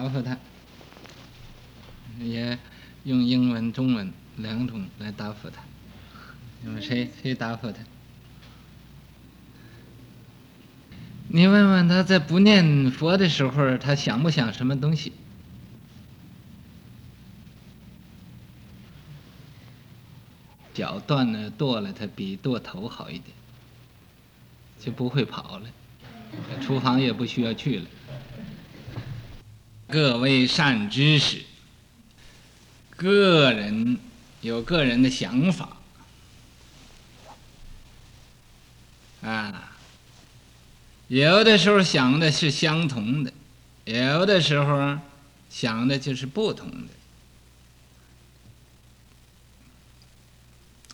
答复他，也用英文、中文两种来答复他。你们谁谁答复他？你问问他在不念佛的时候，他想不想什么东西？脚断了剁了，他比剁头好一点，就不会跑了，厨房也不需要去了。各位善知识，个人有个人的想法，啊，有的时候想的是相同的，有的时候想的就是不同的。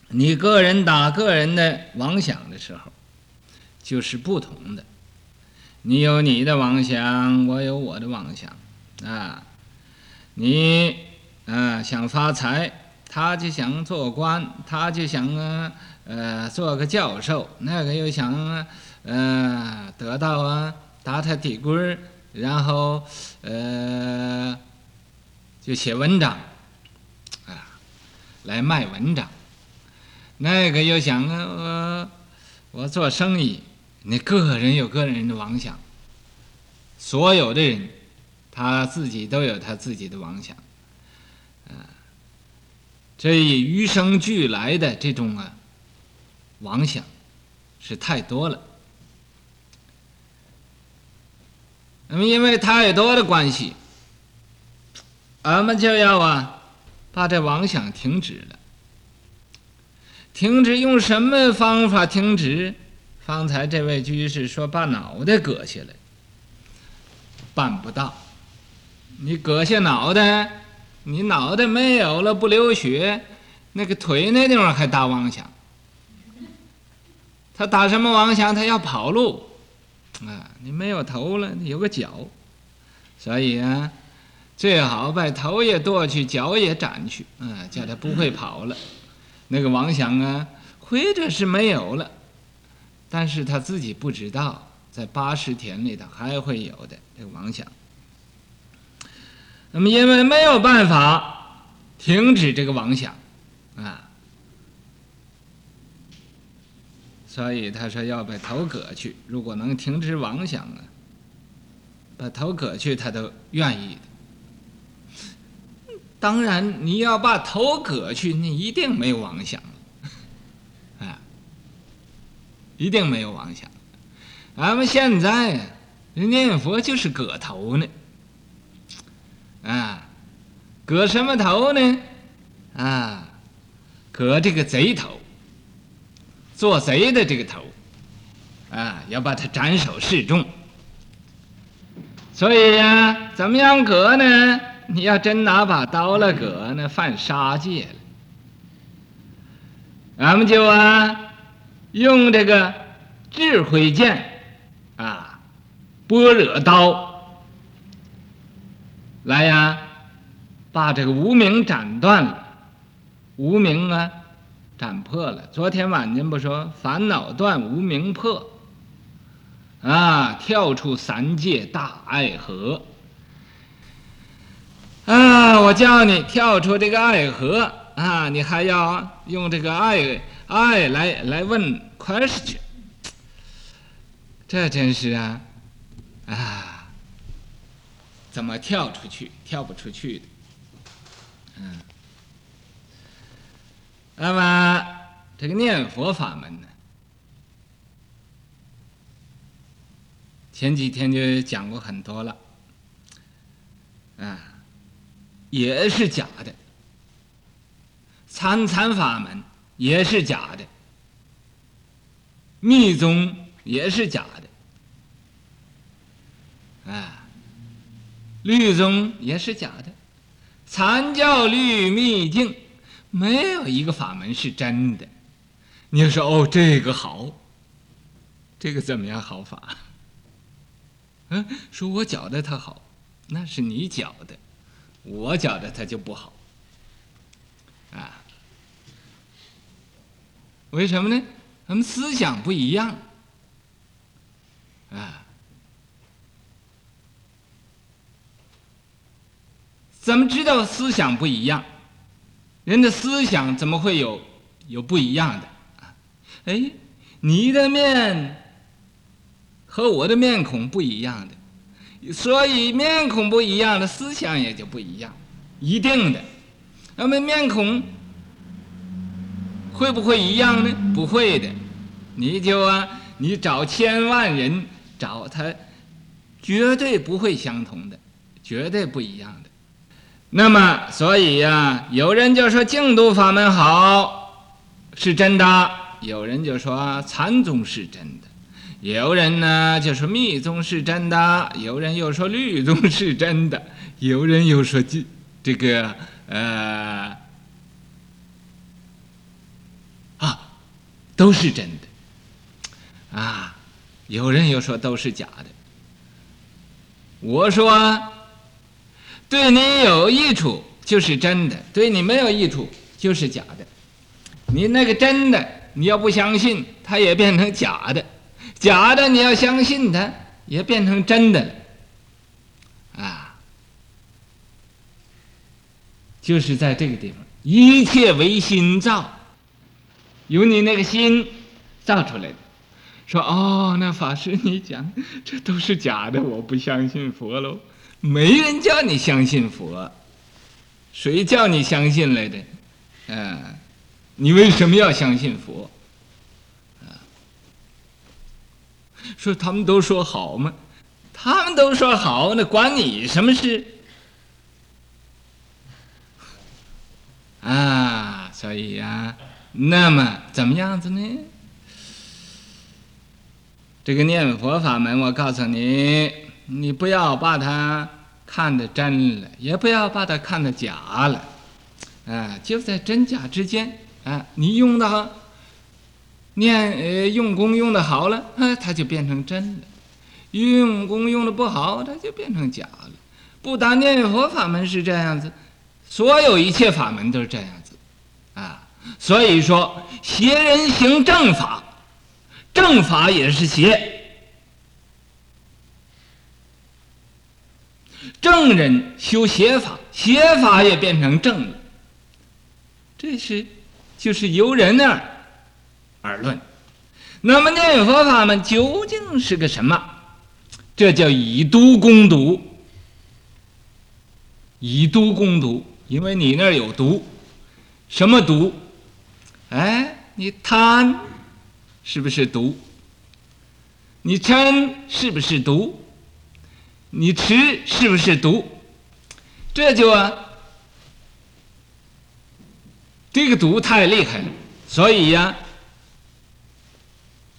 你个人打个人的妄想的时候，就是不同的。你有你的妄想，我有我的妄想，啊，你啊想发财，他就想做官，他就想啊呃做个教授，那个又想呃得到啊打他底棍，然后呃就写文章，啊来卖文章。那个又想啊，我我做生意，你个人有个人的妄想，所有的人，他自己都有他自己的妄想，啊，这与生俱来的这种啊妄想是太多了。那么因为太多的关系，俺们就要啊把这妄想停止了。停止用什么方法停止？方才这位居士说把脑袋割下来，办不到。你割下脑袋，你脑袋没有了不流血，那个腿那地方还打妄想。他打什么妄想？他要跑路啊！你没有头了，有个脚，所以啊，最好把头也剁去，脚也斩去，啊，叫他不会跑了。那个妄想啊，或者是没有了，但是他自己不知道，在八十田里头还会有的这个妄想。那么因为没有办法停止这个妄想啊，所以他说要把头割去。如果能停止妄想啊，把头割去，他都愿意。当然，你要把头割去，你一定没有妄想，啊，一定没有妄想。俺们现在念佛就是割头呢，啊，割什么头呢？啊，割这个贼头，做贼的这个头，啊，要把它斩首示众。所以呀，怎么样割呢？你要真拿把刀来割，那犯杀戒了。俺们就啊，用这个智慧剑啊，般若刀来呀，把这个无名斩断了，无名啊，斩破了。昨天晚间不说烦恼断，无名破啊，跳出三界大爱河。啊！我叫你跳出这个爱河啊！你还要用这个爱爱来来问 question，这真是啊啊！怎么跳出去？跳不出去的。嗯。那么这个念佛法门呢？前几天就讲过很多了，啊。也是假的，参禅法门也是假的，密宗也是假的，啊，律宗也是假的，禅教、律、密、净，没有一个法门是真的。你要说哦，这个好，这个怎么样好法？嗯，说我觉得它好，那是你觉得。我觉得他就不好，啊，为什么呢？他们思想不一样，啊，怎么知道思想不一样？人的思想怎么会有有不一样的？哎，你的面和我的面孔不一样的，所以面孔不一样的思想也就不一样，一定的。那么面孔会不会一样呢？不会的。你就啊，你找千万人找他，绝对不会相同的，绝对不一样的。那么，所以呀、有人就说净土法门好，是真的。有人就说禅宗是真的，有人呢就说密宗是真的，有人又说律宗是真的，有人又说这这个呃啊都是真的啊，有人又说都是假的。我说对你有益处就是真的，对你没有益处就是假的。你那个真的。你要不相信，它也变成假的；假的，你要相信它，也变成真的了。啊，就是在这个地方，一切唯心造，由你那个心造出来的。说哦，那法师你讲这都是假的，我不相信佛喽。没人叫你相信佛，谁叫你相信来的？嗯。你为什么要相信佛？啊，说他们都说好吗？他们都说好，那关你什么事？啊，所以呀、啊，那么怎么样子呢？这个念佛法门，我告诉你，你不要把它看得真了，也不要把它看得假了，啊，就在真假之间。啊，你用的好，念呃用功用的好了，啊，它就变成真了；用功用的不好，它就变成假了。不但念佛法门是这样子，所有一切法门都是这样子，啊，所以说邪人行正法，正法也是邪；正人修邪法，邪法也变成正了。这是。就是由人那儿而论，那么念佛法门究竟是个什么？这叫以毒攻毒，以毒攻毒，因为你那儿有毒，什么毒？哎，你贪是不是毒？你嗔是不是毒？你吃是不是毒？这就啊。这个毒太厉害了，所以呀，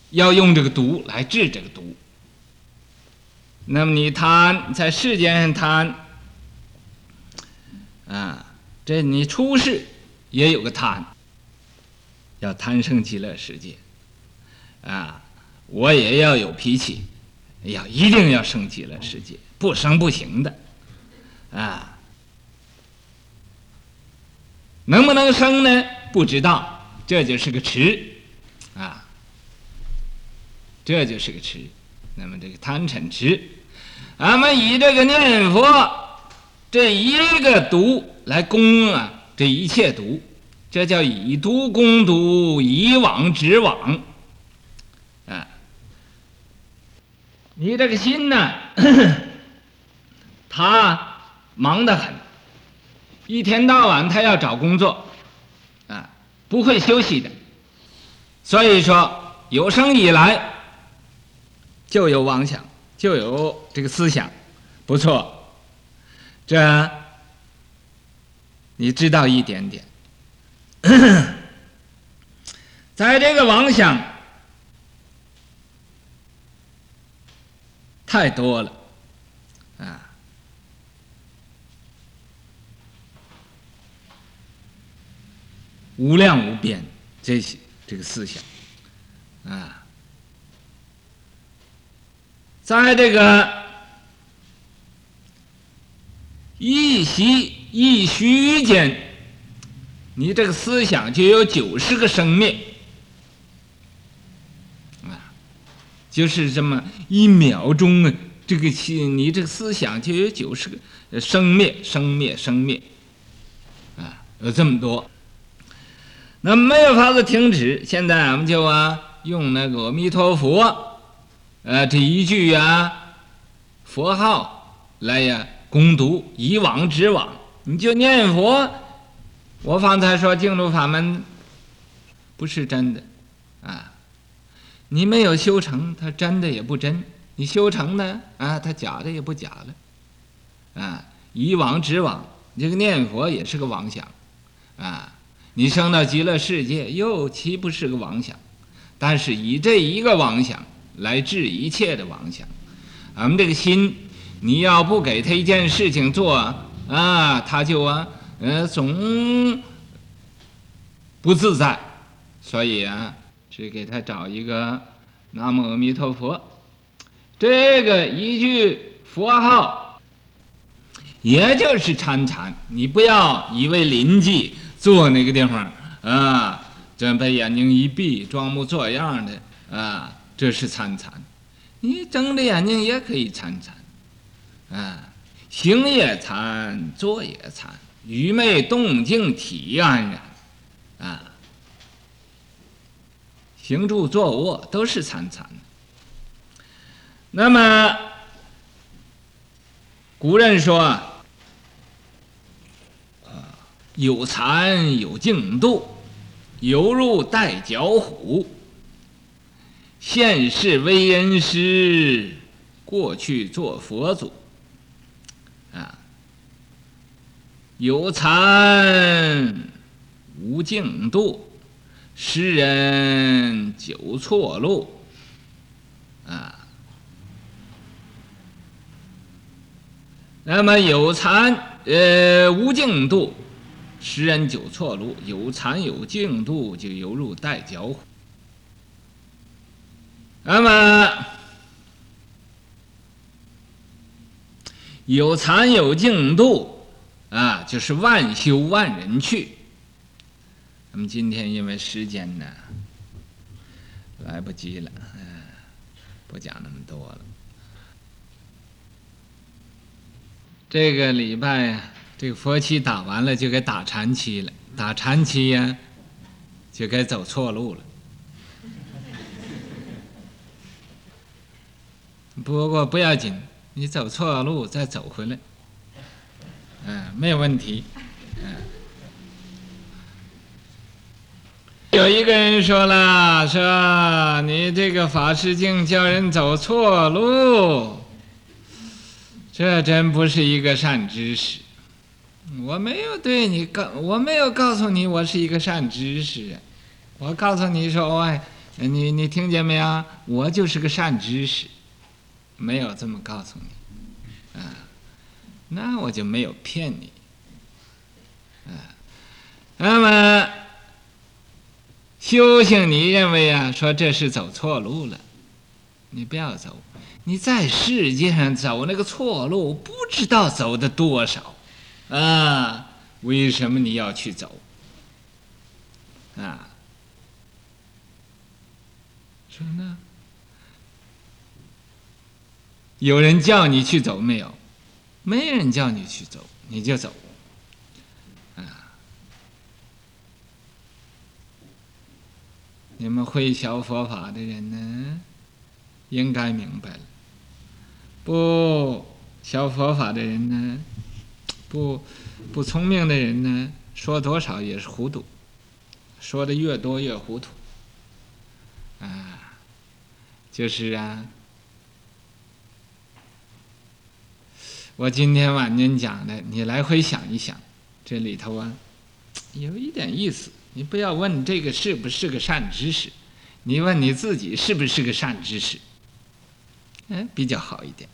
要用这个毒来治这个毒。那么你贪在世间上贪，啊，这你出世也有个贪，要贪生极乐世界，啊，我也要有脾气，要一定要生极乐世界，不生不行的，啊。能不能生呢？不知道，这就是个池，啊，这就是个池。那么这个贪嗔痴，俺们以这个念佛这一个毒来攻啊，这一切毒，这叫以毒攻毒，以往止往，啊，你这个心呢，他忙得很。一天到晚，他要找工作，啊，不会休息的。所以说，有生以来就有妄想，就有这个思想，不错。这你知道一点点，在这个妄想太多了。啊。无量无边，这些这个思想，啊，在这个一息一虚间，你这个思想就有九十个生灭，就是这么一秒钟啊，这个心，你这个思想就有九十个生灭、生灭、生灭，啊，有这么多。那没有法子停止，现在俺们就啊，用那个阿弥陀佛，呃，这一句啊，佛号来呀，攻读，以往之往，你就念佛。我方才说净土法门不是真的，你没有修成，它真的也不真；你修成呢，啊，它假的也不假了，啊，以往直往，这个念佛也是个妄想，啊。你升到极乐世界，又岂不是个妄想？但是以这一个妄想来治一切的妄想，俺们这个心，你要不给他一件事情做啊，他就啊，呃，总不自在。所以啊，只给他找一个南无阿弥陀佛，这个一句佛号，也就是参禅。你不要以为临济。坐那个地方啊，准备眼睛一闭，装模作样的啊，这是参禅。你睁着眼睛也可以参禅，啊，行也参，坐也参，愚昧动静体安然，啊，行住坐卧都是参禅。那么古人说。有禅有净度，犹如带脚虎。现世为人师，过去做佛祖。啊，有禅无净度，诗人走错路。啊，那么有禅呃无净度，诗人走错路，有禅有净度，就犹如带脚虎。那么有禅有净度啊，就是万修万人去。那么今天因为时间呢，来不及了，嗯，不讲那么多了。这个礼拜呀。这个佛七打完了，就该打禅七了。打禅七呀，就该走错路了。不过不要紧，你走错了路再走回来，嗯，没有问题。嗯，有一个人说了，说你这个法师经叫人走错路，这真不是一个善知识。我没有对你告，我没有告诉你我是一个善知识，我告诉你说，哎，你你听见没有？我就是个善知识，没有这么告诉你，啊，那我就没有骗你，啊，那么修行，你认为啊，说这是走错路了，你不要走，你在世界上走那个错路，不知道走的多少。啊，为什么你要去走？啊，说呢？有人叫你去走没有？没人叫你去走，你就走。你们会学佛法的人呢，应该明白了。不学佛法的人呢？不不聪明的人呢，说多少也是糊涂，说的越多越糊涂。啊，就是啊，我今天晚间讲的，你来回想一想，这里头啊，有一点意思。你不要问这个是不是个善知识，你问你自己是不是个善知识，嗯，比较好一点。